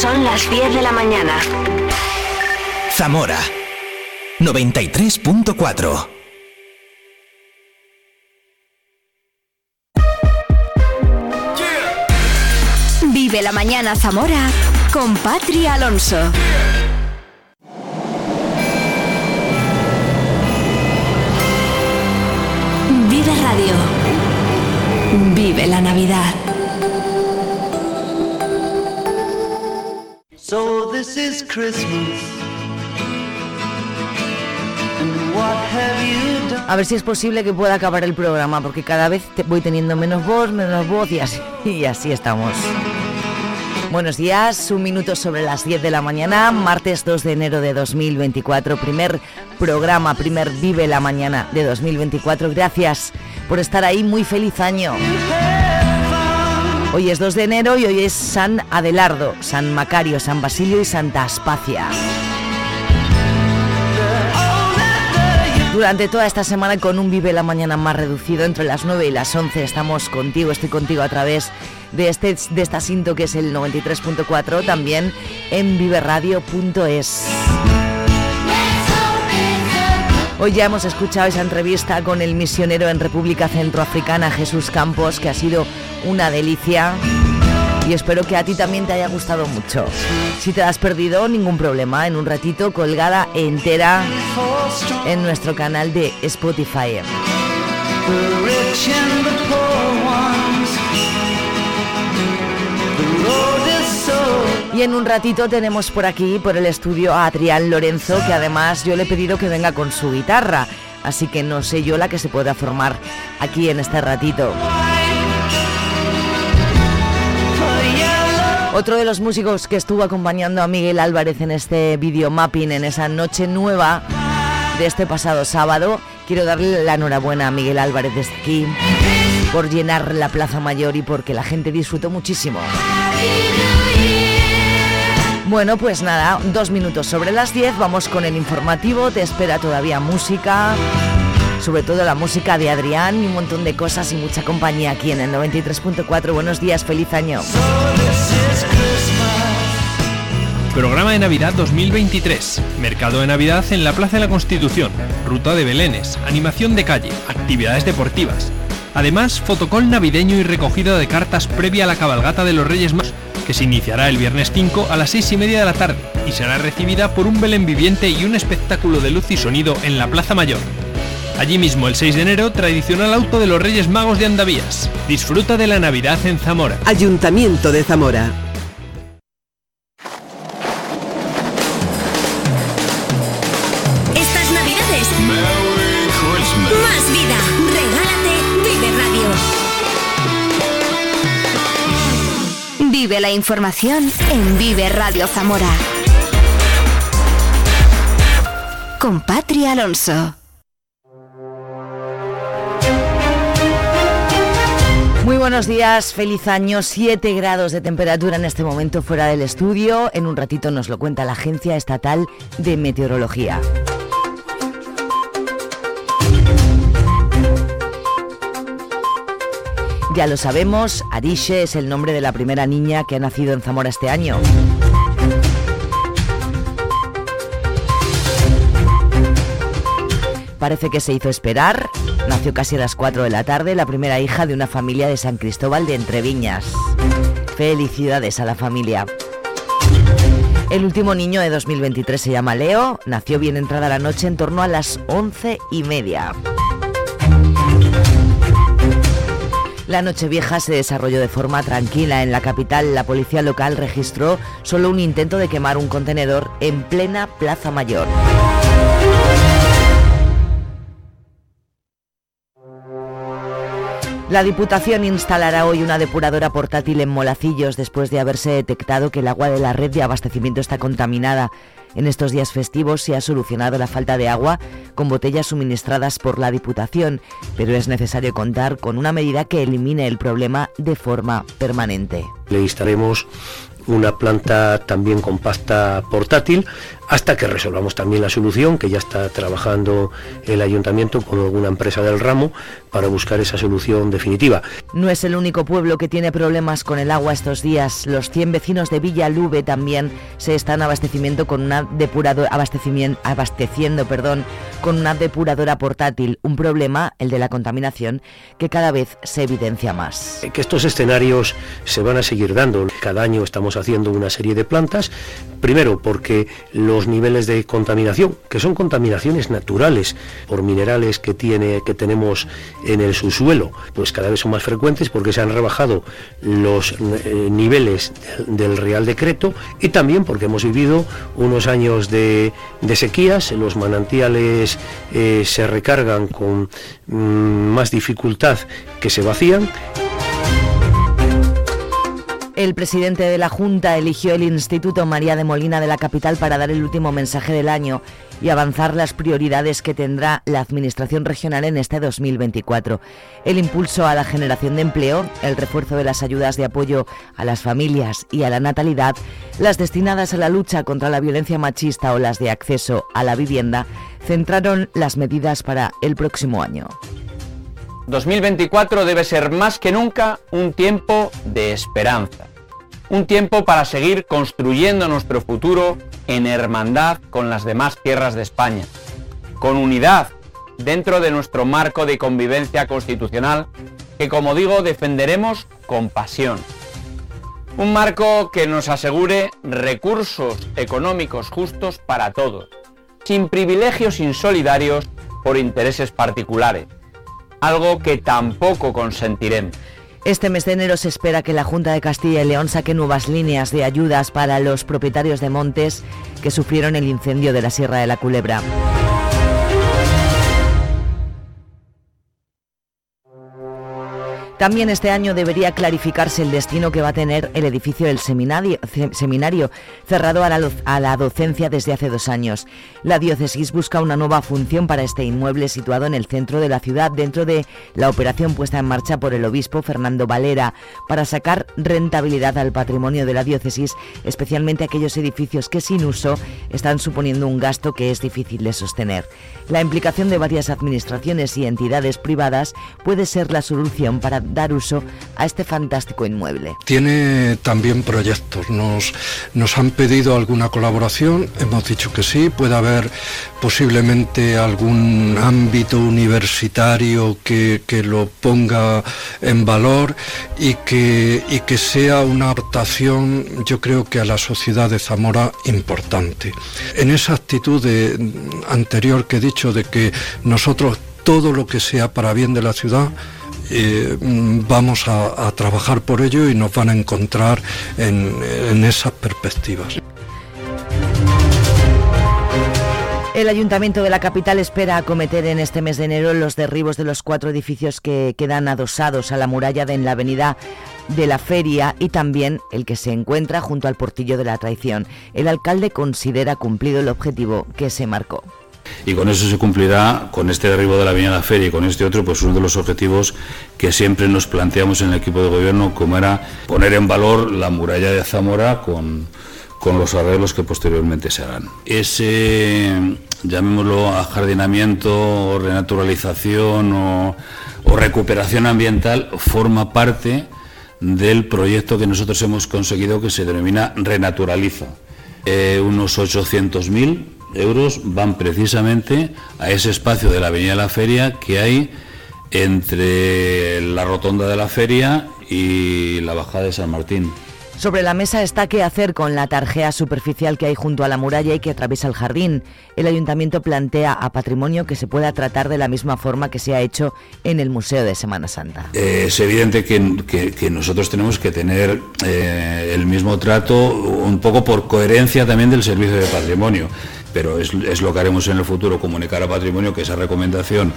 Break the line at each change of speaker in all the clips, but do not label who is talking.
Son las 10 de la mañana.
Zamora 93.4
Vive la mañana Zamora con Patria Alonso. Vive Radio. Vive la Navidad.
So this is Christmas. And what have you done?
A ver si es posible que pueda acabar el programa, porque cada vez te- voy teniendo menos voz, menos voz y así, y así estamos. Buenos días, un minuto sobre las 10 de la mañana, martes 2 de enero de 2024, primer programa, primer Vive la Mañana de 2024. Gracias por estar ahí, muy feliz año. Hoy es 2 de enero y hoy es San Adelardo, San Macario, San Basilio y Santa Aspacia. Durante toda esta semana con un Vive la Mañana más reducido, entre las 9 y las 11 estamos contigo, estoy contigo a través de, este, de esta cinto que es el 93.4, también en viveradio.es. Hoy ya hemos escuchado esa entrevista con el misionero en República Centroafricana, Jesús Campos, que ha sido una delicia y espero que a ti también te haya gustado mucho. Si te has perdido, ningún problema, en un ratito colgada entera en nuestro canal de Spotify. Y en un ratito tenemos por aquí, por el estudio, a Adrián Lorenzo, que además yo le he pedido que venga con su guitarra. Así que no sé yo la que se pueda formar aquí en este ratito. Otro de los músicos que estuvo acompañando a Miguel Álvarez en este video mapping, en esa noche nueva de este pasado sábado, quiero darle la enhorabuena a Miguel Álvarez desde aquí por llenar la Plaza Mayor y porque la gente disfrutó muchísimo. Bueno, pues nada, dos minutos sobre las 10, vamos con el informativo, te espera todavía música, sobre todo la música de Adrián y un montón de cosas y mucha compañía aquí en el 93.4. Buenos días, feliz año.
Programa de Navidad 2023. Mercado de Navidad en la Plaza de la Constitución. Ruta de Belenes. Animación de calle. Actividades deportivas. Además, fotocol navideño y recogida de cartas previa a la cabalgata de los Reyes Magos, que se iniciará el viernes 5 a las 6 y media de la tarde y será recibida por un Belén viviente y un espectáculo de luz y sonido en la Plaza Mayor. Allí mismo, el 6 de enero, tradicional auto de los Reyes Magos de Andavías. Disfruta de la Navidad en Zamora.
Ayuntamiento de Zamora.
La información en Vive Radio Zamora. Con Alonso.
Muy buenos días, feliz año, 7 grados de temperatura en este momento fuera del estudio. En un ratito nos lo cuenta la Agencia Estatal de Meteorología. Ya lo sabemos, Arishe es el nombre de la primera niña que ha nacido en Zamora este año. Parece que se hizo esperar. Nació casi a las 4 de la tarde, la primera hija de una familia de San Cristóbal de Entreviñas. Felicidades a la familia. El último niño de 2023 se llama Leo, nació bien entrada la noche en torno a las 11 y media. La Nochevieja se desarrolló de forma tranquila. En la capital, la policía local registró solo un intento de quemar un contenedor en plena Plaza Mayor. La Diputación instalará hoy una depuradora portátil en Molacillos después de haberse detectado que el agua de la red de abastecimiento está contaminada. En estos días festivos se ha solucionado la falta de agua con botellas suministradas por la Diputación, pero es necesario contar con una medida que elimine el problema de forma permanente.
Le instaremos una planta también compacta portátil
hasta que resolvamos también la solución, que ya está trabajando el ayuntamiento con alguna empresa del ramo para buscar esa solución definitiva.
No es el único pueblo que tiene problemas con el agua estos días. Los 100 vecinos de Villa Lube también se están abastecimiento con una depuradora, abastecimiento, abasteciendo perdón, con una depuradora portátil. Un problema, el de la contaminación, que cada vez se evidencia más.
Que estos escenarios se van a seguir dando. Cada año estamos haciendo una serie de plantas. Primero, porque los niveles de contaminación, que son contaminaciones naturales por minerales que, tiene, que tenemos en el subsuelo, pues cada vez son más frecuentes porque se han rebajado los eh, niveles del, Real Decreto y también porque hemos vivido unos años de, sequías, los manantiales eh, se recargan con mm, más dificultad que se vacían.
El presidente de la Junta eligió el Instituto María de Molina de la capital para dar el último mensaje del año y avanzar las prioridades que tendrá la Administración regional en este 2024. El impulso a la generación de empleo, el refuerzo de las ayudas de apoyo a las familias y a la natalidad, las destinadas a la lucha contra la violencia machista o las de acceso a la vivienda, centraron las medidas para el próximo año.
2024 debe ser más que nunca un tiempo de esperanza, un tiempo para seguir construyendo nuestro futuro en hermandad con las demás tierras de España, con unidad dentro de nuestro marco de convivencia constitucional que, como digo, defenderemos con pasión. Un marco que nos asegure recursos económicos justos para todos, sin privilegios insolidarios por intereses particulares algo que tampoco consentiremos.
Este mes de enero se espera que la Junta de Castilla y León saque nuevas líneas de ayudas para los propietarios de montes que sufrieron el incendio de la Sierra de la Culebra. También este año debería clarificarse el destino que va a tener el edificio del seminario, cerrado a la, a la, docencia desde hace dos años. La diócesis busca una nueva función para este inmueble situado en el centro de la ciudad dentro de la operación puesta en marcha por el obispo Fernando Valera para sacar rentabilidad al patrimonio de la diócesis, especialmente aquellos edificios que sin uso están suponiendo un gasto que es difícil de sostener. La implicación de varias administraciones y entidades privadas puede ser la solución para dar uso a este fantástico inmueble.
Tiene también proyectos, nos, nos han pedido alguna colaboración, hemos dicho que sí, puede haber posiblemente algún ámbito universitario que, que lo ponga en valor y que, y que sea una adaptación, yo creo que a la sociedad de Zamora importante. En esa actitud anterior que he dicho de que nosotros todo lo que sea para bien de la ciudad, eh, vamos a, trabajar por ello y nos van a encontrar en, esas perspectivas.
El Ayuntamiento de la capital espera acometer en este mes de enero los derribos de los cuatro edificios que quedan adosados a la muralla de en la avenida de la feria y también el que se encuentra junto al portillo de la traición. El alcalde considera cumplido el objetivo que se marcó
y con eso se cumplirá, con este derribo de la Avenida la Feria y con este otro, pues uno de los objetivos que siempre nos planteamos en el equipo de gobierno, como era poner en valor la muralla de Zamora con, con los arreglos que posteriormente se harán. Ese, llamémoslo ajardinamiento, renaturalización o, o recuperación ambiental, forma parte del proyecto que nosotros hemos conseguido que se denomina Renaturaliza. Eh, unos 800.000 euros van precisamente a ese espacio de la Avenida de la Feria que hay entre la rotonda de la feria y la bajada de San Martín.
Sobre la mesa está qué hacer con la tarjea superficial que hay junto a la muralla y que atraviesa el jardín. El ayuntamiento plantea a patrimonio que se pueda tratar de la misma forma que se ha hecho en el Museo de Semana Santa.
Eh, es evidente que, nosotros tenemos que tener eh, el mismo trato, un poco por coherencia también del servicio de patrimonio pero es, lo que haremos en el futuro, comunicar a patrimonio que esa recomendación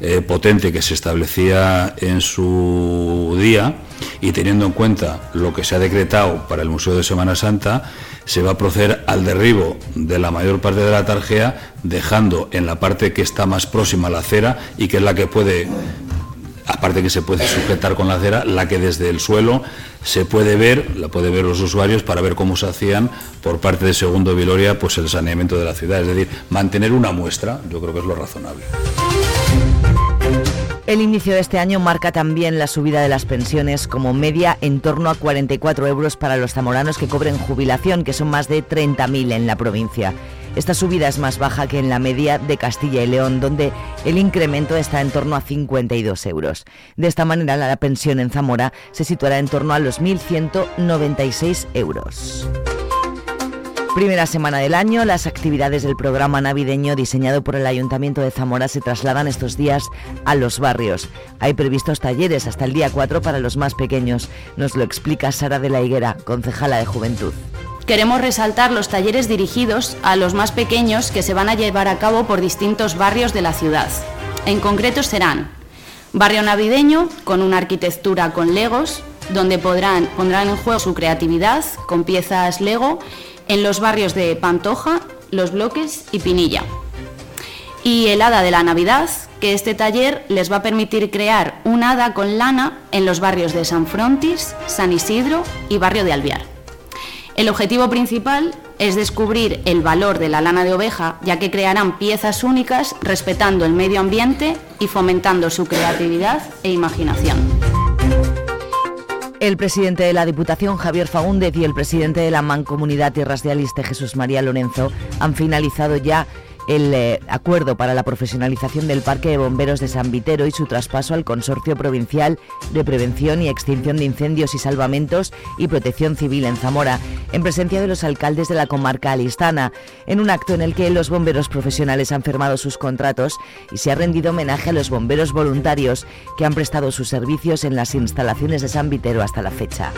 eh, potente que se establecía en su día y teniendo en cuenta lo que se ha decretado para el Museo de Semana Santa, se va a proceder al derribo de la mayor parte de la tarjea, dejando en la parte que está más próxima a la acera y que es la que puede aparte que se puede sujetar con la acera, la que desde el suelo se puede ver, la puede ver los usuarios para ver cómo se hacían por parte de Segundo Viloria pues el saneamiento de la ciudad, es decir, mantener una muestra, yo creo que es lo razonable.
El inicio de este año marca también la subida de las pensiones como media en torno a 44 euros para los zamoranos que cobren jubilación, que son más de 30.000 en la provincia. Esta subida es más baja que en la media de Castilla y León, donde el incremento está en torno a 52 euros. De esta manera, la pensión en Zamora se situará en torno a los 1.196 euros. Primera semana del año, las actividades del programa navideño diseñado por el Ayuntamiento de Zamora se trasladan estos días a los barrios. Hay previstos talleres hasta el día 4 para los más pequeños. Nos lo explica Sara de la Higuera, concejala de Juventud.
Queremos resaltar los talleres dirigidos a los más pequeños que se van a llevar a cabo por distintos barrios de la ciudad. En concreto serán barrio navideño con una arquitectura con legos, donde podrán, pondrán en juego su creatividad con piezas Lego en los barrios de Pantoja, Los Bloques y Pinilla. Y el Hada de la Navidad, que este taller les va a permitir crear un hada con lana en los barrios de San Frontis, San Isidro y barrio de Alviar. El objetivo principal es descubrir el valor de la lana de oveja, ya que crearán piezas únicas respetando el medio ambiente y fomentando su creatividad e imaginación.
El presidente de la Diputación, Javier Faúndez, y el presidente de la Mancomunidad Tierras de Aliste, Jesús María Lorenzo, han finalizado ya el eh, acuerdo para la profesionalización del Parque de Bomberos de San Vitero y su traspaso al Consorcio Provincial de Prevención y Extinción de Incendios y Salvamentos y Protección Civil en Zamora, en presencia de los alcaldes de la comarca alistana, en un acto en el que los bomberos profesionales han firmado sus contratos y se ha rendido homenaje a los bomberos voluntarios que han prestado sus servicios en las instalaciones de San Vitero hasta la fecha.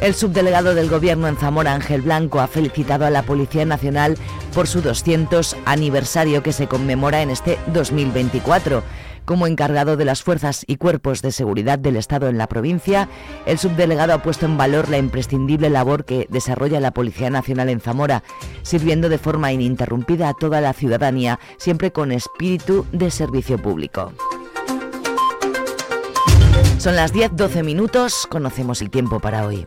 El subdelegado del Gobierno en Zamora, Ángel Blanco, ha felicitado a la Policía Nacional por su 200 aniversario que se conmemora en este 2024. Como encargado de las fuerzas y cuerpos de seguridad del Estado en la provincia, el subdelegado ha puesto en valor la imprescindible labor que desarrolla la Policía Nacional en Zamora, sirviendo de forma ininterrumpida a toda la ciudadanía, siempre con espíritu de servicio público. Son las 10-12 minutos, conocemos el tiempo para hoy.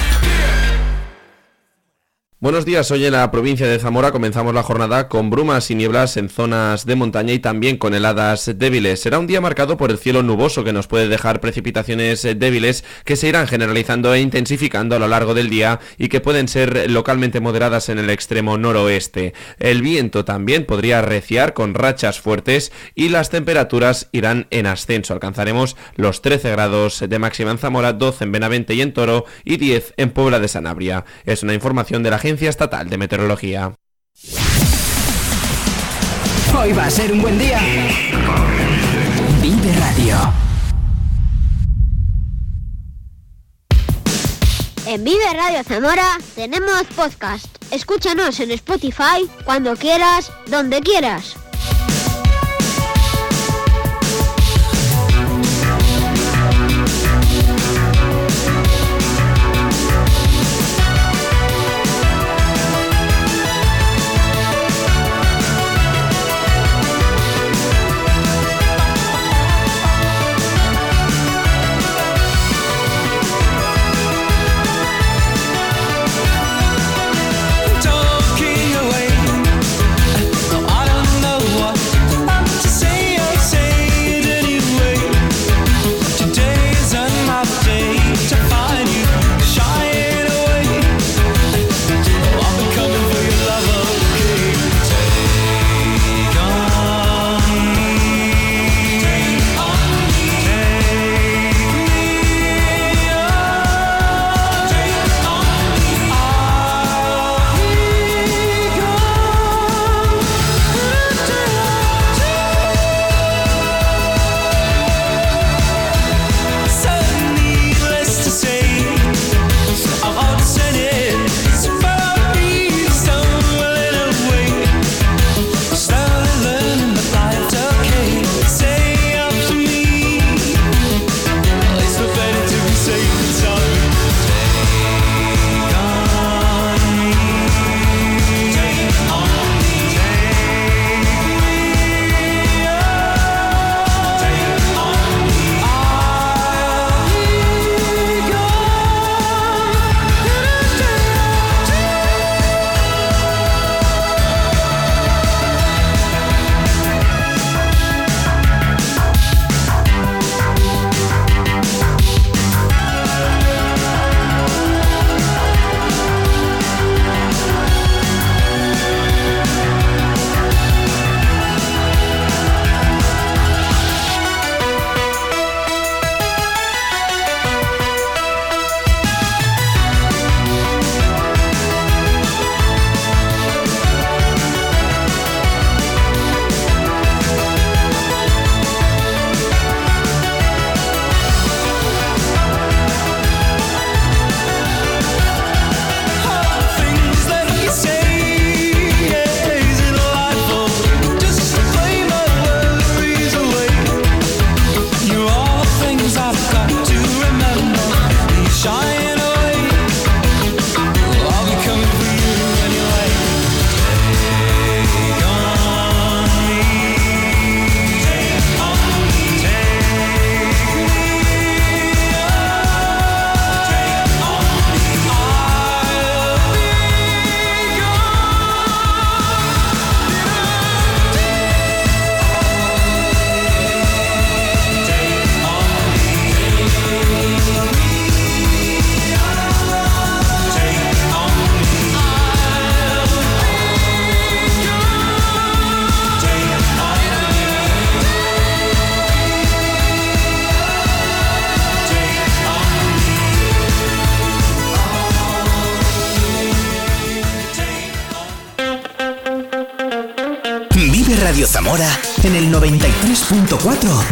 Buenos días, hoy en la provincia de Zamora comenzamos la jornada con brumas y nieblas en zonas de montaña y también con heladas débiles. Será un día marcado por el cielo nuboso que nos puede dejar precipitaciones débiles que se irán generalizando e intensificando a lo largo del día y que pueden ser localmente moderadas en el extremo noroeste. El viento también podría arreciar con rachas fuertes y las temperaturas irán en ascenso. Alcanzaremos los 13 grados de máxima en Zamora, 12 en Benavente y en Toro y 10 en Puebla de Sanabria. Es una información de la Agencia Estatal de Meteorología.
Hoy va a ser un buen día. Vive Radio.
En Vive Radio Zamora tenemos podcast. Escúchanos en Spotify cuando quieras, donde quieras.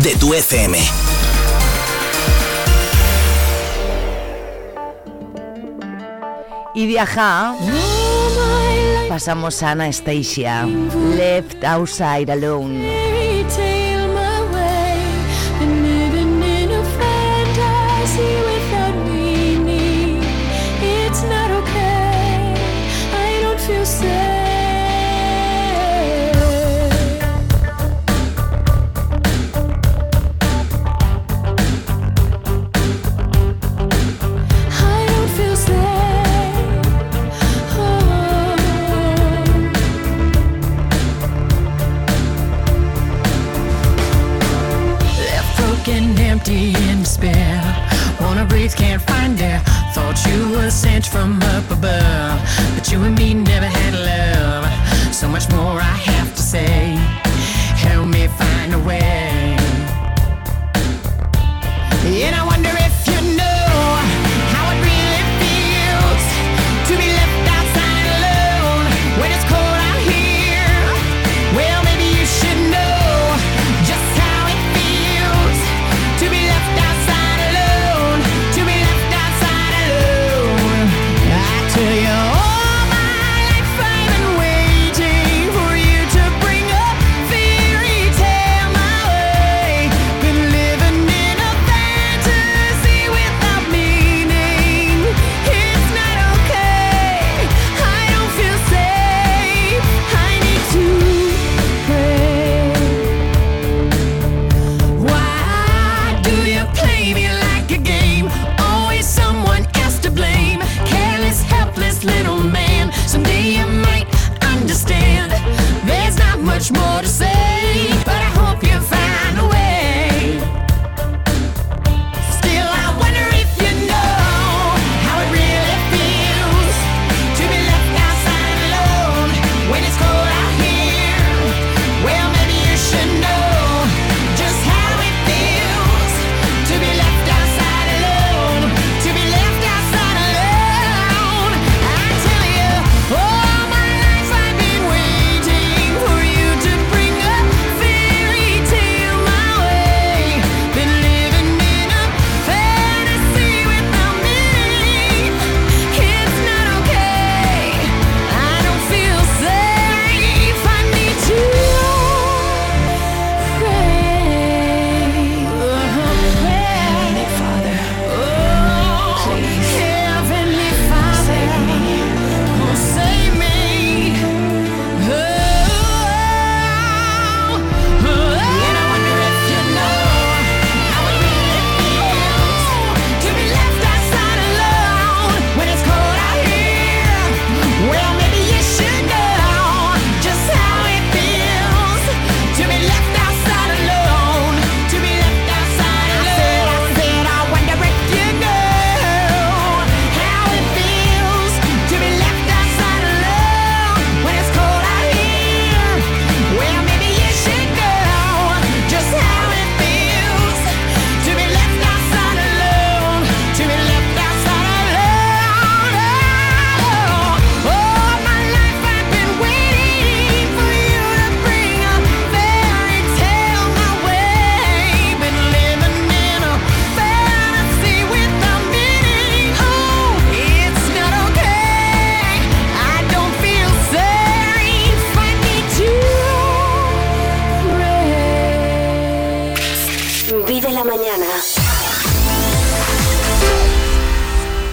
de tu FM.
Y de ajá pasamos a Anastasia, Left Outside Alone.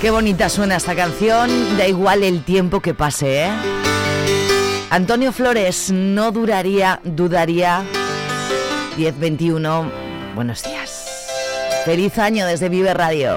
Qué bonita suena esta canción, da igual el tiempo que pase, ¿eh? Antonio Flores no duraría, dudaría. 1021, buenos días. Feliz año desde Vive Radio.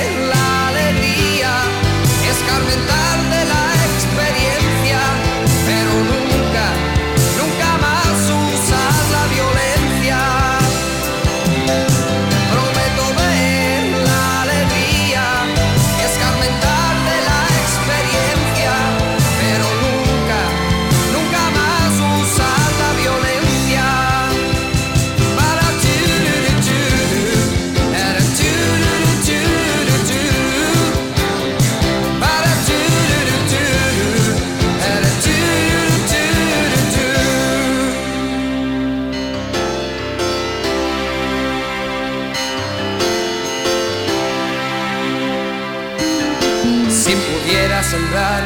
sembrar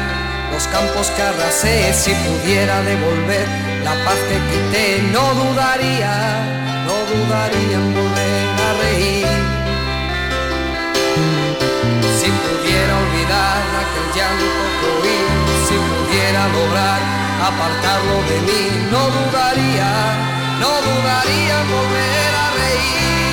los campos que arrasé, si pudiera devolver la paz que quité, no dudaría, no dudaría en volver a reír. Si pudiera olvidar aquel llanto que oí, si pudiera lograr apartarlo de mí, no dudaría, no dudaría en volver a reír.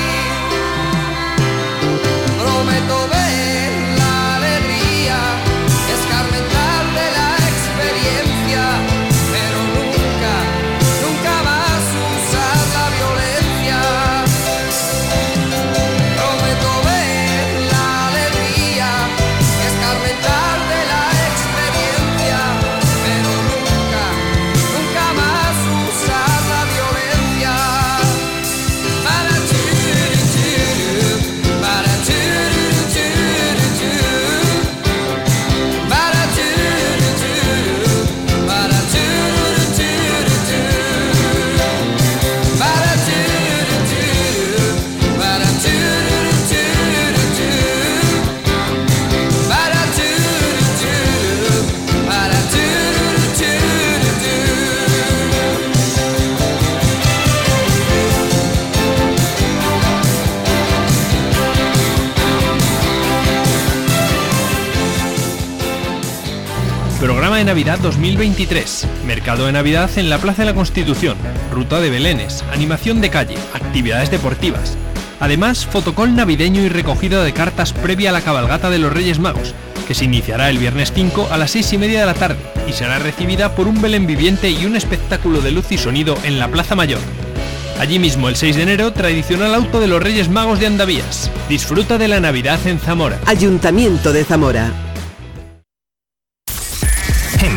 Navidad 2023. Mercado de Navidad en la Plaza de la Constitución. Ruta de Belénes. Animación de calle. Actividades deportivas. Además, fotocall navideño y recogida de cartas previa a la cabalgata de los Reyes Magos, que se iniciará el viernes 5 a las 6 y media de la tarde y será recibida por un Belén viviente y un espectáculo de luz y sonido en la Plaza Mayor. Allí mismo, el 6 de enero, tradicional auto de los Reyes Magos de Andavías. Disfruta de la Navidad en Zamora.
Ayuntamiento de Zamora.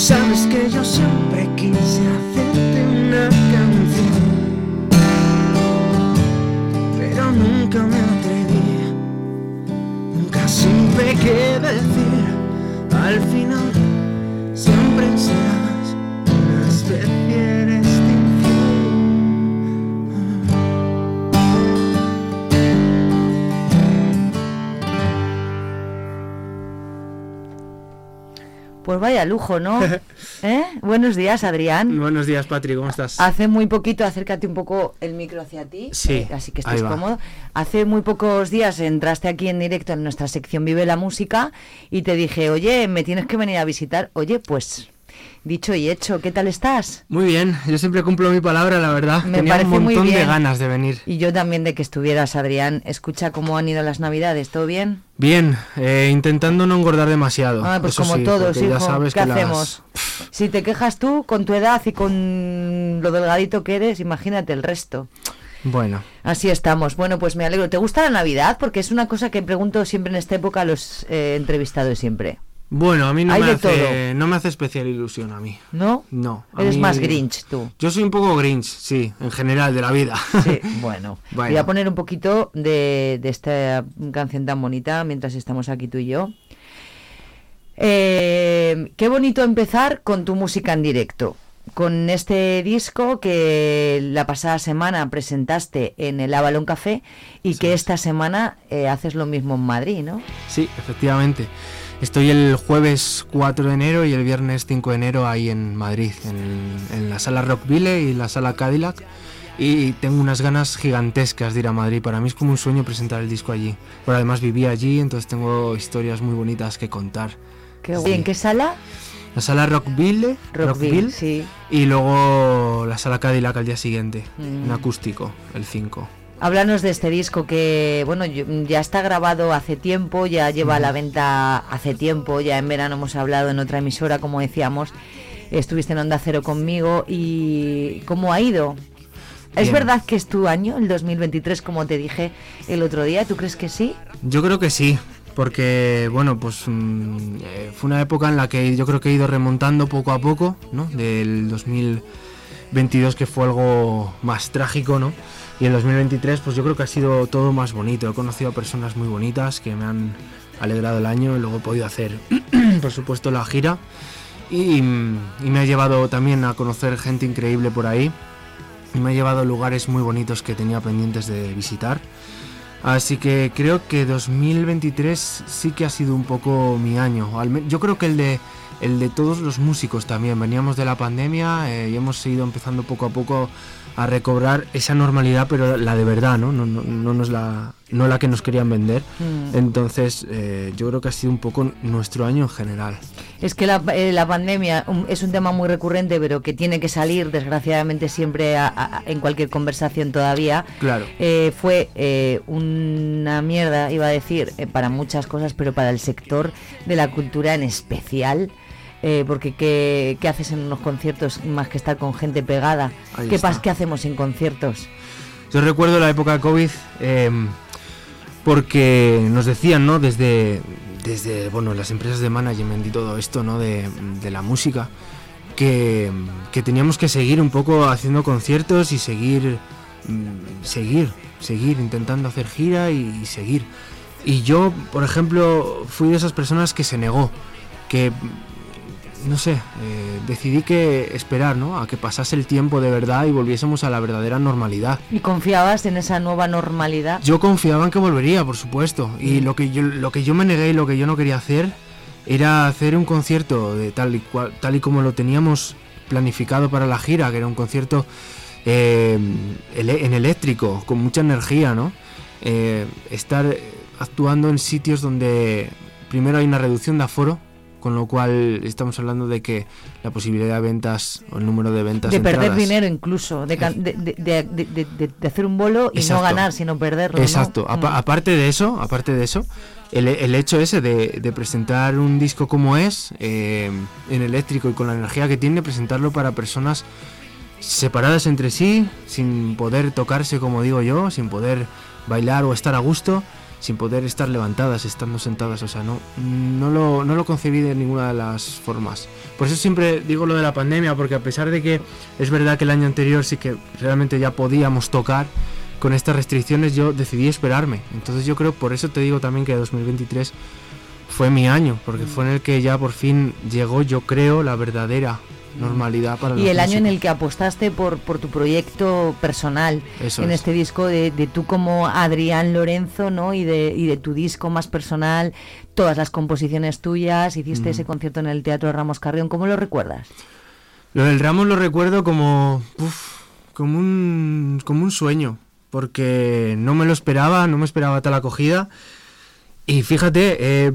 sabes que yo siempre quise hacerte una canción, pero nunca me atreví, nunca supe qué decir. Al final siempre serás una especie
Pues vaya lujo, ¿no? ¿Eh? Buenos días, Adrián.
Buenos días, Patri, ¿cómo estás?
Hace muy poquito, acércate un poco el micro hacia ti,
Sí,
eh, así que estés cómodo. Hace muy pocos días entraste aquí en directo en nuestra sección Vive la Música y te dije, oye, me tienes que venir a visitar. Oye, pues dicho y hecho, ¿qué tal estás?
Muy bien, yo siempre cumplo mi palabra, la verdad.
Me
Tenía
parece
un montón de ganas de venir.
Y yo también de que estuvieras, Adrián. Escucha cómo han ido las navidades, ¿todo bien?
Bien, eh, intentando no engordar demasiado.
Ah, pues
eso
como
sí,
todos,
porque ya
hijo,
sabes
¿qué
que las-
hacemos? Si te quejas tú con tu edad y con lo delgadito que eres, imagínate el resto.
Bueno,
Así estamos. Bueno, pues me alegro. ¿Te gusta la Navidad? Porque es una cosa que pregunto siempre en esta época a los eh, entrevistados siempre.
Bueno, a mí no
Hay
me, hace, no me hace especial ilusión a mí.
¿No?
No.
Eres
mí-
más Grinch tú.
Yo soy un poco Grinch, sí, en general, de la vida.
Sí, bueno.
Bueno.
Voy a poner un poquito de, de esta canción tan bonita mientras estamos aquí tú y yo. Eh, qué bonito empezar con tu música en directo. Con este disco que la pasada semana presentaste en el Avalon Café y que esta semana eh, haces lo mismo en Madrid, ¿no?
Sí, efectivamente. Estoy el jueves 4 de enero y el viernes 5 de enero ahí en Madrid, en, en la sala Rockville y la sala Cadillac. Y tengo unas ganas gigantescas de ir a Madrid. Para mí es como un sueño presentar el disco allí. Pero además viví allí, entonces tengo historias muy bonitas que contar.
Qué. ¿En qué sala?
La sala Rockville,
Rockville, sí.
y luego la sala Cadillac al día siguiente,
Mm.
en acústico, el 5.
Háblanos de este disco que, bueno, ya está grabado hace tiempo, ya lleva a la venta hace tiempo, ya en verano hemos hablado en otra emisora, como decíamos, estuviste en Onda Cero conmigo y ¿cómo ha ido? ¿Es verdad que es tu año, el 2023, como te dije el otro día? ¿Tú crees que sí?
Yo creo que sí, porque bueno, pues mm, eh, fue una época en la que yo creo que he ido remontando poco a poco, ¿no? Del 2022 que fue algo más trágico, ¿no? Y el 2023 pues yo creo que ha sido todo más bonito. He conocido a personas muy bonitas que me han alegrado el año y luego he podido hacer, por supuesto, la gira. Y, me ha llevado también a conocer gente increíble por ahí. Y me ha llevado lugares muy bonitos que tenía pendientes de visitar. Así que creo que 2023 sí que ha sido un poco mi año. Yo creo que el de, el de todos los músicos también. Veníamos de la pandemia eh, y hemos ido empezando poco a poco a recobrar esa normalidad, pero la de verdad, ¿no? No, no, no nos la, no la que nos querían vender.
Mm.
Entonces, eh, yo creo que ha sido un poco nuestro año en general.
Es que la, eh, la pandemia um, es un tema muy recurrente, pero que tiene que salir, desgraciadamente, siempre a- a- en cualquier conversación todavía.
Claro.
Eh, fue eh, una mierda, iba a decir, para muchas cosas, pero para el sector de la cultura en especial. eh, porque ¿qué, qué haces en unos conciertos más que estar con gente pegada?
Ahí
¿Qué, pas- ¿Qué hacemos en conciertos?
Yo recuerdo la época de COVID eh, porque nos decían, ¿no? Desde, desde bueno, las empresas de management y todo esto, ¿no? De, de la música, que, que teníamos que seguir un poco haciendo conciertos y seguir, mm, seguir, seguir, intentando hacer gira y, y seguir. Y yo, por ejemplo, fui de esas personas que se negó, que no sé, eh, decidí que esperar, ¿no? A que pasase el tiempo de verdad y volviésemos a la verdadera normalidad.
¿Y confiabas en esa nueva normalidad?
Yo confiaba en que volvería, por supuesto. Y lo que yo lo que yo me negué y lo que yo no quería hacer era hacer un concierto de tal y cual, tal y como lo teníamos planificado para la gira, que era un concierto eh, en eléctrico, con mucha energía, ¿no? Eh, estar actuando en sitios donde primero hay una reducción de aforo, con lo cual estamos hablando de que la posibilidad de ventas o el número de ventas
De perder dinero incluso, de, de, de- de- hacer un bolo y
Exacto.
no ganar, sino perderlo.
Exacto.
Mm.
Aparte de eso, aparte de eso, el, el hecho ese de, de presentar un disco como es, eh, en eléctrico y con la energía que tiene, presentarlo para personas separadas entre sí, sin poder tocarse, como digo yo, sin poder bailar o estar a gusto, sin poder estar levantadas, estando sentadas. O sea, no, no, lo, no lo concebí de ninguna de las formas. Por eso siempre digo lo de la pandemia, porque a pesar de que es verdad que el año anterior sí que realmente ya podíamos tocar, con estas restricciones yo decidí esperarme. Entonces yo creo, por eso te digo también que 2023 fue mi año, porque fue en el que ya por fin llegó, yo creo, la verdadera normalidad para
Y el año en el que apostaste por, por tu proyecto personal,
Eso
en
es.
este disco de, de tú como Adrián Lorenzo, ¿no? Y de, y de tu disco más personal, todas las composiciones tuyas, hiciste
Mm.
ese concierto en el Teatro Ramos Carrión, ¿cómo lo recuerdas?
Lo del Ramos lo recuerdo como, uf, como, un, como un sueño, porque no me lo esperaba, no me esperaba tal acogida. Y fíjate, eh,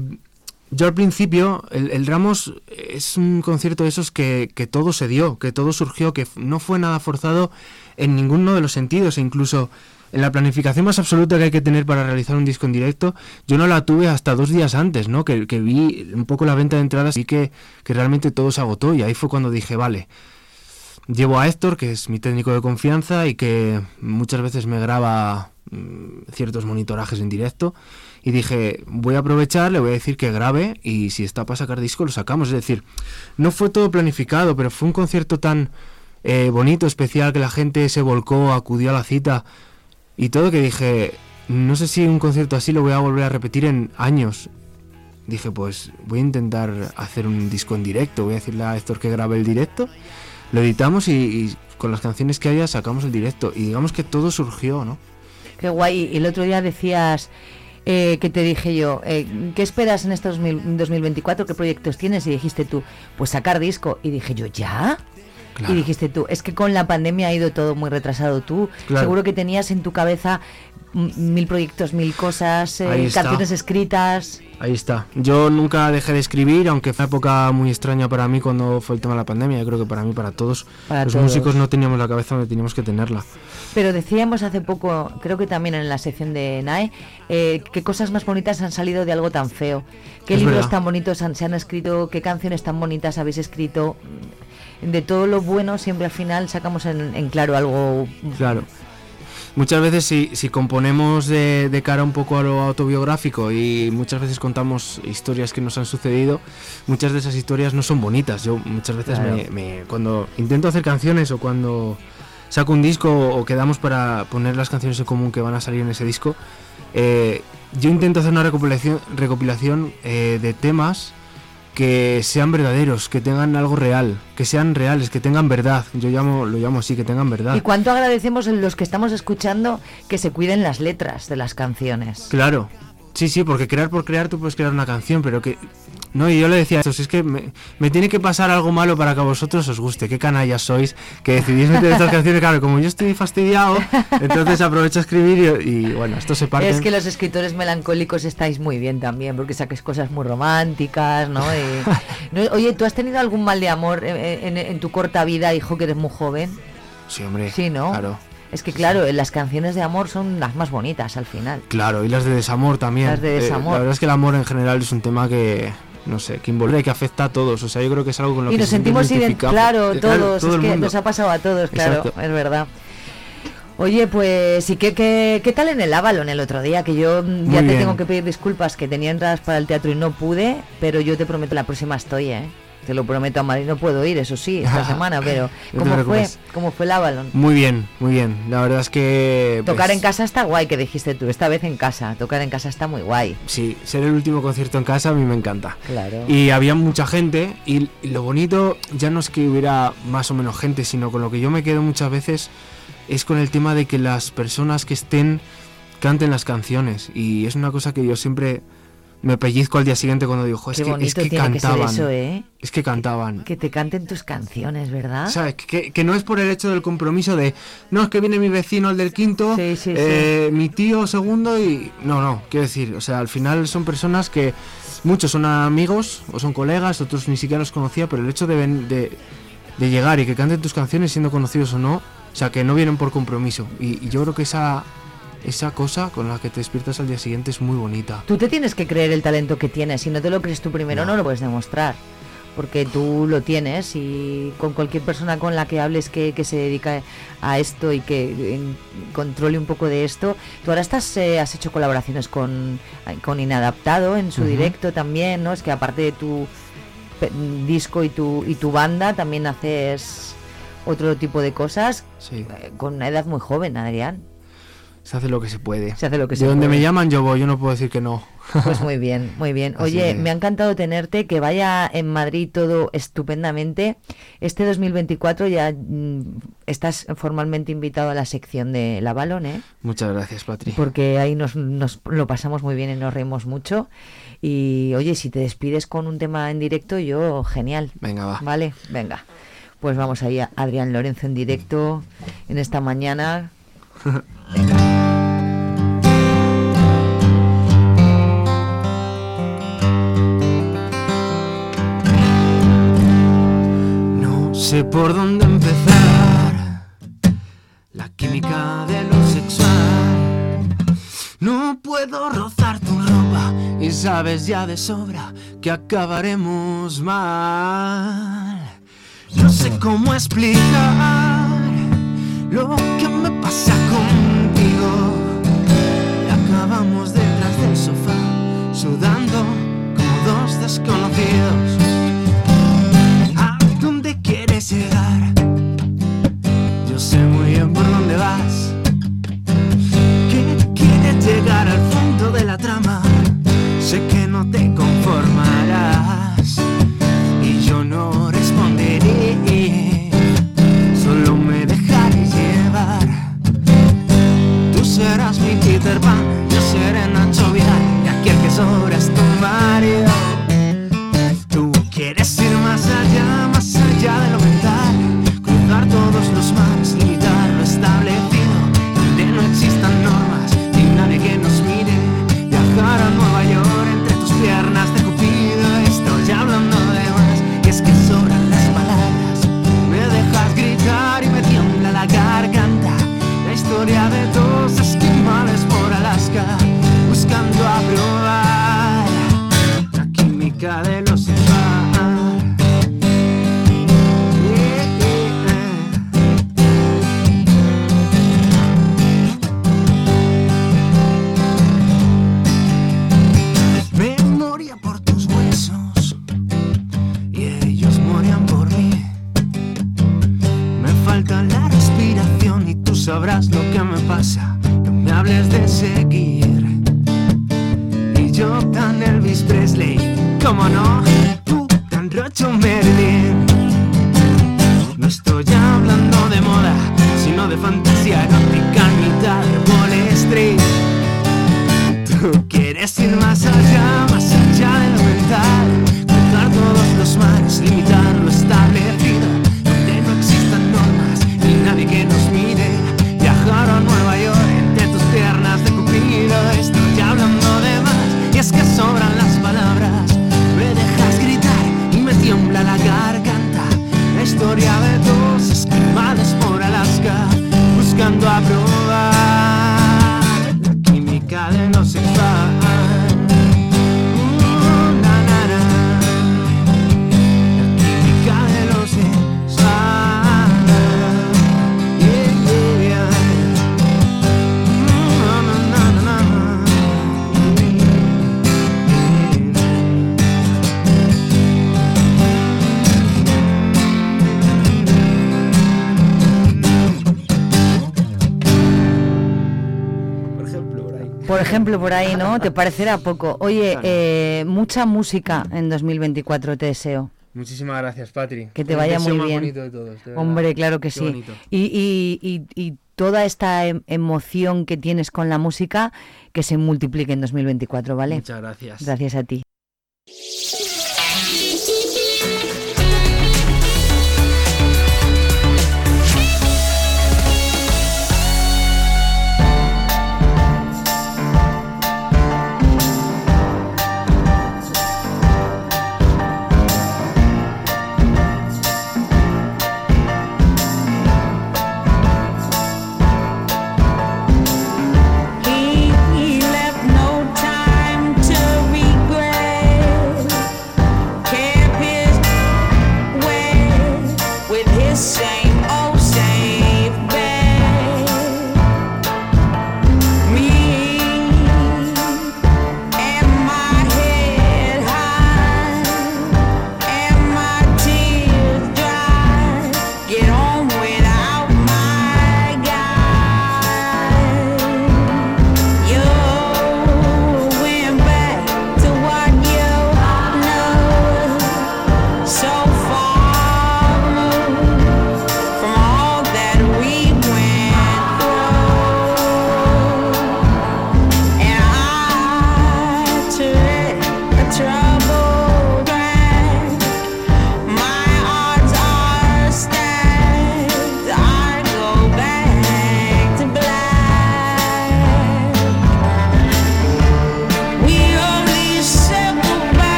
yo al principio, el, Ramos es un concierto de esos que, que todo se dio, que todo surgió, que no fue nada forzado en ninguno de los sentidos, e incluso en la planificación más absoluta que hay que tener para realizar un disco en directo, yo no la tuve hasta dos días antes, ¿no? Que, que vi un poco la venta de entradas y que, que realmente todo se agotó. Y ahí fue cuando dije, vale, llevo a Héctor, que es mi técnico de confianza y que muchas veces me graba mm, ciertos monitorajes en directo y dije, voy a aprovechar, le voy a decir que grabe y si está para sacar disco lo sacamos. Es decir, no fue todo planificado, pero fue un concierto tan eh, bonito, especial, que la gente se volcó, acudió a la cita y todo que dije, no sé si un concierto así lo voy a volver a repetir en años. dije, pues voy a intentar hacer un disco en directo, voy a decirle a Héctor que grabe el directo, lo editamos y, y con las canciones que haya sacamos el directo. Y digamos que todo surgió, ¿no?
Qué guay. Y el otro día decías eh, que te dije yo, eh, ¿qué esperas en este 2000 2024? ¿Qué proyectos tienes? Y dijiste tú, pues sacar disco. Y dije yo, ¿ya?
Claro.
Y dijiste tú, es que con la pandemia ha ido todo muy retrasado. Tú
Claro.
seguro que tenías en tu cabeza mil proyectos, mil cosas, eh, canciones escritas.
Ahí está. Yo nunca dejé de escribir, aunque fue una época muy extraña para mí cuando fue el tema de la pandemia. Yo creo que para mí, para todos,
Para
los
todos.
músicos no teníamos la cabeza donde teníamos que tenerla.
Pero decíamos hace poco, creo que también en la sección de NAE, eh, qué cosas más bonitas han salido de algo tan feo. Qué
Es
libros
verdad.
tan bonitos han- se han escrito, qué canciones tan bonitas habéis escrito. De todo lo bueno siempre al final sacamos en, en claro algo...
Claro. Muchas veces si, si componemos de, de cara un poco a lo autobiográfico y muchas veces contamos historias que nos han sucedido, muchas de esas historias no son bonitas. Yo muchas veces
Claro.
me, me- cuando intento hacer canciones o cuando saco un disco o quedamos para poner las canciones en común que van a salir en ese disco, eh, yo intento hacer una recopilación, recopilación eh, de temas que sean verdaderos, que tengan algo real, que sean reales, que tengan verdad. Yo llamo, lo llamo así, que tengan verdad.
Y cuánto agradecemos los que estamos escuchando que se cuiden las letras de las canciones.
Claro. Sí, sí, porque crear por crear tú puedes crear una canción, pero que... No, y yo le decía a estos, es que me, me tiene que pasar algo malo para que a vosotros os guste. Qué canallas sois, que decidís meter estas canciones. Claro, como yo estoy fastidiado, entonces aprovecho a escribir y, y, bueno, esto se parte.
Es que los escritores melancólicos estáis muy bien también, porque saques cosas muy románticas, ¿no? Y- no, Oye, ¿tú has tenido algún mal de amor eh, en, en tu corta vida, hijo, que eres muy joven?
Sí, hombre.
Sí, ¿no?
Claro.
Es que claro, las canciones de amor son las más bonitas al final.
Claro, y las de desamor también.
Las de
Eh,
desamor.
la verdad es que el amor en general es un tema que, no sé, que involucra y que afecta a todos. O sea, yo creo que es algo con lo
Y
que
nos sentimos ident-
identificados.
claro,
Eh,
todos,
todo
es que nos ha pasado a todos, claro,
Exacto.
es verdad. Oye, pues, ¿y qué, qué, qué tal en el Avalon el otro día? Que yo ya te
bien.
tengo que pedir disculpas, que tenía entradas para el teatro y no pude, pero yo te prometo, la próxima estoy, ¿eh? Te lo prometo a Madrid, no puedo ir, eso sí, esta semana, pero
No
¿cómo fue? ¿Cómo fue el Avalon?
Muy bien, muy bien. La verdad es que...
Tocar
pues,
en casa está guay, que dijiste tú, esta vez en casa, tocar en casa está muy guay.
Sí, ser el último concierto en casa a mí me encanta.
Claro.
Y había mucha gente y lo bonito ya no es que hubiera más o menos gente, sino con lo que yo me quedo muchas veces es con el tema de que las personas que estén canten las canciones. Y es una cosa que yo siempre me pellizco al día siguiente cuando digo, "Jo, es
Qué
que, es que cantaban.
eso, ¿eh?
Es que cantaban.
Que te canten tus canciones, ¿verdad?
Sea, que, que no es por el hecho del compromiso de, no, es que viene mi vecino, el del quinto, eh, mi tío segundo y... No, no, quiero decir, o sea, al final son personas que muchos son amigos o son colegas, otros ni siquiera los conocía, pero el hecho de, de, de llegar y que canten tus canciones siendo conocidos o no, o sea, que no vienen por compromiso. Y, y yo creo que esa, esa cosa con la que te despiertas al día siguiente es muy bonita.
Tú te tienes que creer el talento que tienes. Si no te lo crees tú primero, no, lo puedes demostrar. Porque tú lo tienes y con cualquier persona con la que hables que, que se dedica a esto y que controle un poco de esto. Tú ahora estás, eh, has hecho colaboraciones con, con Inadaptado en su directo también, ¿no? Es que aparte de tu disco y tu, y tu banda, también haces otro tipo de cosas
Sí.
eh, con una edad muy joven, Adrián.
Se hace lo que se puede.
Se hace lo que
de
se
donde
puede.
me llaman yo voy, yo no puedo decir que no.
Pues muy bien, muy bien. Oye, me ha encantado tenerte, que vaya en Madrid todo estupendamente. Este 2024 ya mm, estás formalmente invitado a la sección de La Balón, ¿eh?
Muchas gracias, Patri.
Porque ahí nos, nos lo pasamos muy bien y nos reímos mucho. Y oye, si te despides con un tema en directo, yo, genial.
Venga, va.
Vale, venga. Pues vamos ahí a Adrián Lorenzo en directo en esta mañana.
sé por dónde empezar. La química de lo sexual. No puedo rozar tu ropa y sabes ya de sobra que acabaremos mal. No sé cómo explicar lo que me pasa contigo. Acabamos detrás del sofá, sudando como dos desconocidos. cualquier que sobras tu Mario. por
ahí, ¿no? Te parecerá poco. Oye, eh, mucha música en 2024 te deseo.
Muchísimas gracias, Patri.
Que te vaya muy bien.
Más bonito de todos,
Hombre, claro que sí. Y, y, y, toda esta em, emoción que tienes con la música, que se multiplique en 2024, ¿vale?
Muchas gracias.
Gracias a ti.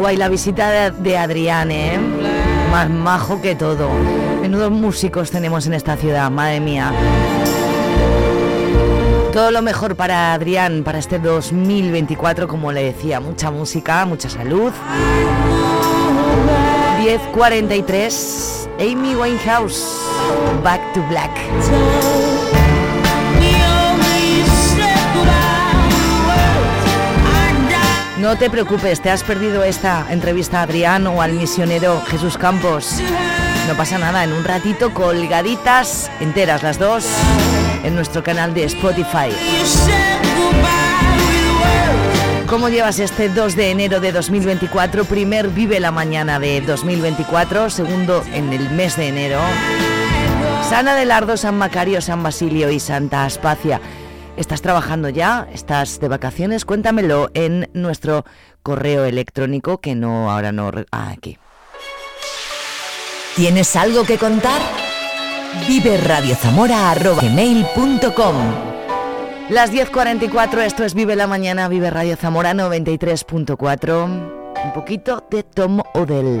guay la visita de, Adriane, ¿eh? más majo que todo. Menudos músicos tenemos en esta ciudad, madre mía.
Todo lo mejor para Adrián, para este 2024, como le decía, mucha música, mucha salud. 10.43, Amy Winehouse, Back to Black. No te preocupes, te has perdido esta entrevista a Adrián o al misionero Jesús Campos. No pasa nada, en un ratito colgaditas, enteras las dos, en nuestro canal de Spotify. ¿Cómo llevas este 2 de enero de 2024? Primer Vive la Mañana de 2024, segundo en el mes de enero. Sana de Lardo, San Macario, San Basilio y Santa Aspacia. ¿Estás trabajando ya? ¿Estás de vacaciones? Cuéntamelo en nuestro correo electrónico que no, ahora no... Ah, aquí.
¿Tienes algo que contar? Vive.
Las 10.44, esto es Vive la Mañana, Vive Radio Zamora 93.4. Un poquito de Tom Odell.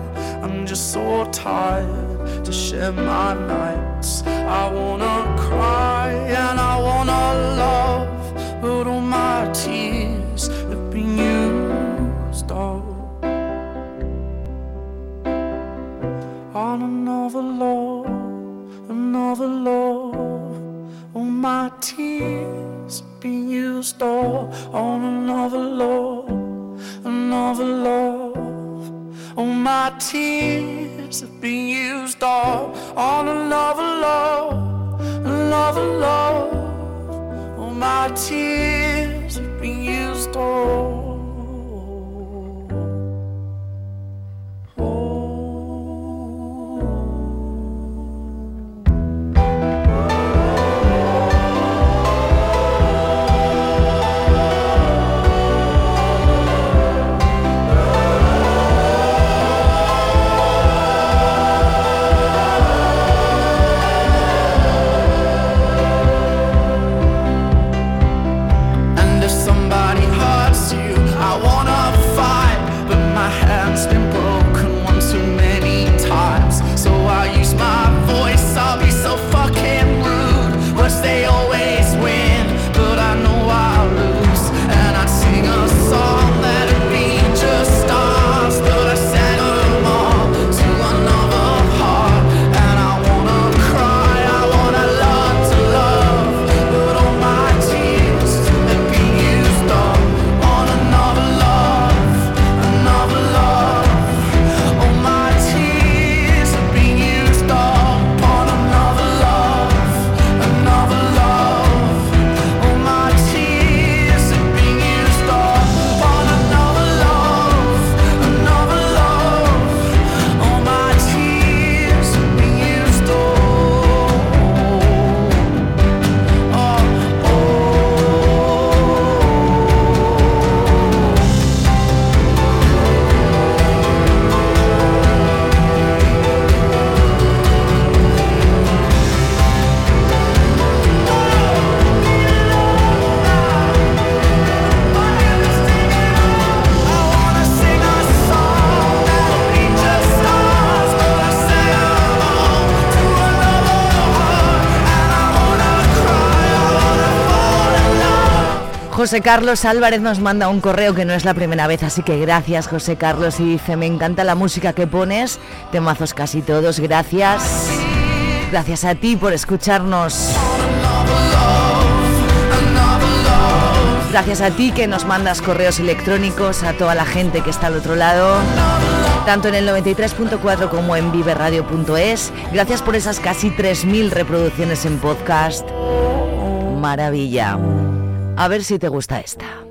I'm just so tired to share my nights. I wanna cry and I wanna love, but all my tears have been used up on another love, another love. All my tears have been used up on another love, another love. All my tears have been used up on another love, another love. All oh, my tears have been used up.
José Carlos Álvarez nos manda un correo que no es la primera vez, así que gracias José Carlos y dice, me encanta la música que pones, temazos casi todos, gracias. Gracias a ti por escucharnos. Gracias a ti que nos mandas correos electrónicos, a toda la gente que está al otro lado, tanto en el 93.4 como en viveradio.es. Gracias por esas casi 3.000 reproducciones en podcast. Maravilla. A ver si te gusta esta.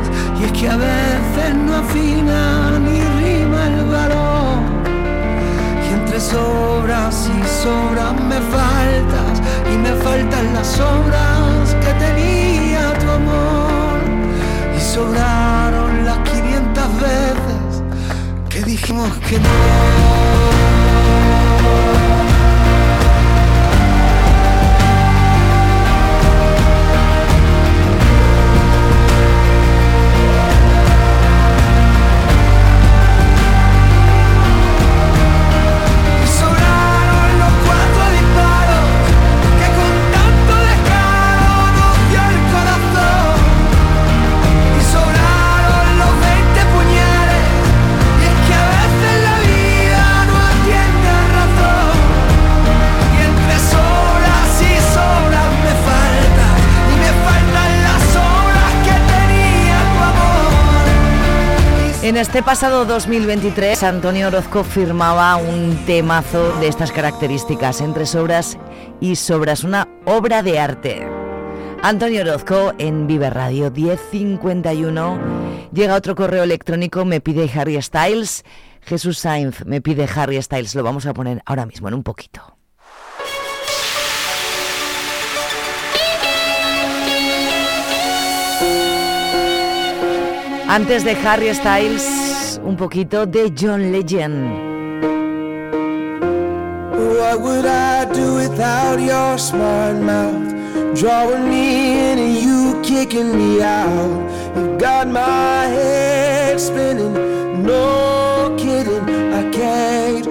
y es que a veces no afina ni rima el valor y entre sobras y sobras me faltas y me faltan las obras que tenía tu amor. Y sobraron las 500 veces que dijimos que no
este pasado 2023, Antonio Orozco firmaba un temazo de estas características, entre sobras y sobras, una obra de arte. Antonio Orozco en Vive Radio 1051. Llega otro correo electrónico, me pide Harry Styles. Jesús Sainz me pide Harry Styles, lo vamos a poner ahora mismo en un poquito. Antes de Harry Styles, un poquito de John Legend.
What would I do without your smart mouth? Drawing me in and you kicking me out. You got my head spinning, no kidding. I can't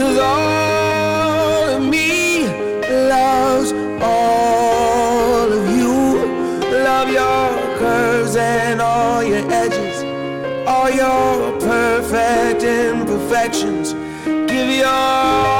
Cause all of me loves all of you. Love your curves and all your edges, all your perfect imperfections. Give your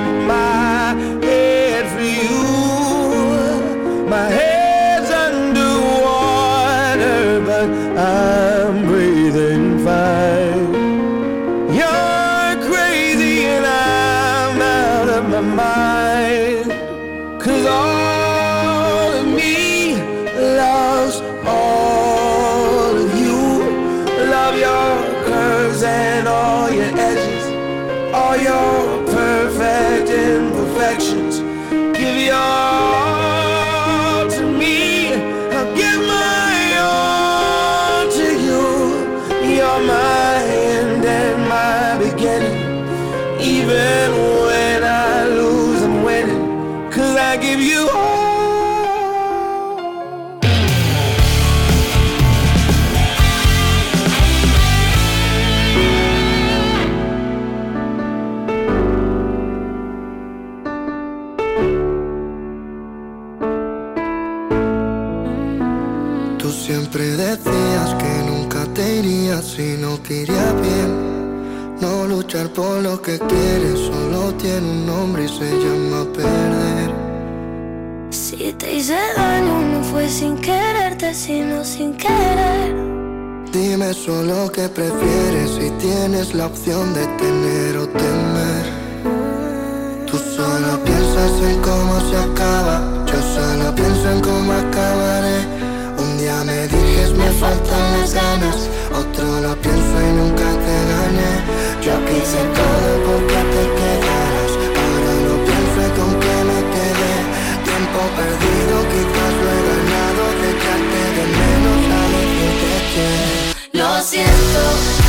believe it. Luchar por lo que quieres solo tiene un nombre y se llama perder.
Si te hice daño no fue sin quererte, sino sin querer.
Dime solo qué prefieres si tienes la opción de tener o temer. Tú solo piensas en cómo se acaba, yo solo pienso en cómo acabaré. Un día me dijes me faltan las ganas, otro lo pienso gané. Yo quise todo porque te quedaras, ahora lo pienso y con qué me quedé. Tiempo perdido, quizás lo he ganado, de echarte de menos a decirte que.
Lo siento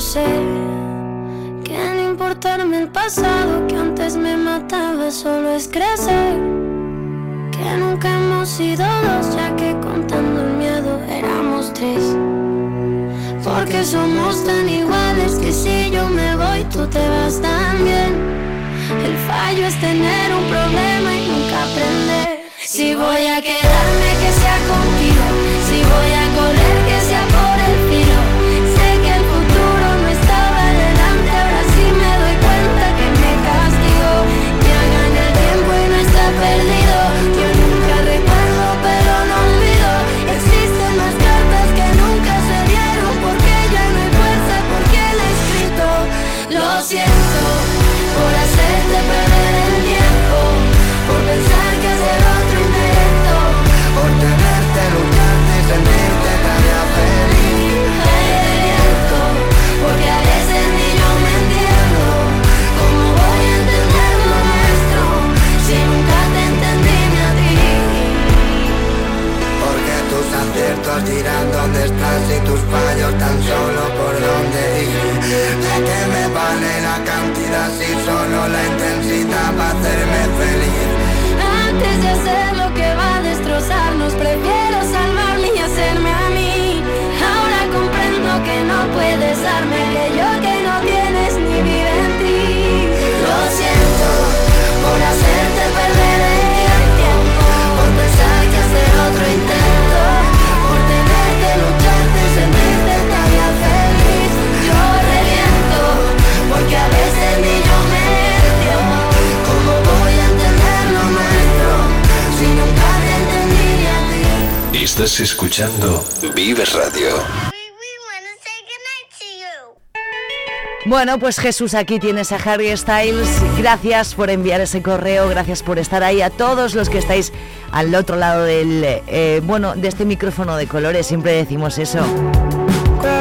Sé que no importarme el pasado que antes me mataba solo es crecer. Que nunca hemos sido dos, ya que contando el miedo éramos tres. Porque somos tan iguales que si yo me voy tú te vas también. El fallo es tener un problema y nunca aprender. Si voy a quedarme que sea contigo, si voy a correr que sea por
tus fallos tan solo por donde ir. ¿De qué me vale la cantidad si solo la intensidad
Estás escuchando Vive Radio.
Bueno, pues Jesús, aquí tienes a Harry Styles. Gracias por enviar ese correo, gracias por estar ahí. A todos los que estáis al otro lado del, eh, bueno, de este micrófono de colores, siempre decimos eso.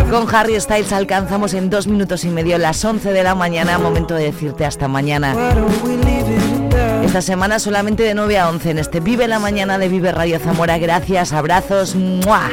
Con Harry Styles alcanzamos en dos minutos y medio las 11 de la mañana, momento de decirte hasta mañana esta semana solamente de 9 a 11 en este Vive la Mañana de Vive Radio Zamora. Gracias, abrazos. ¡Mua!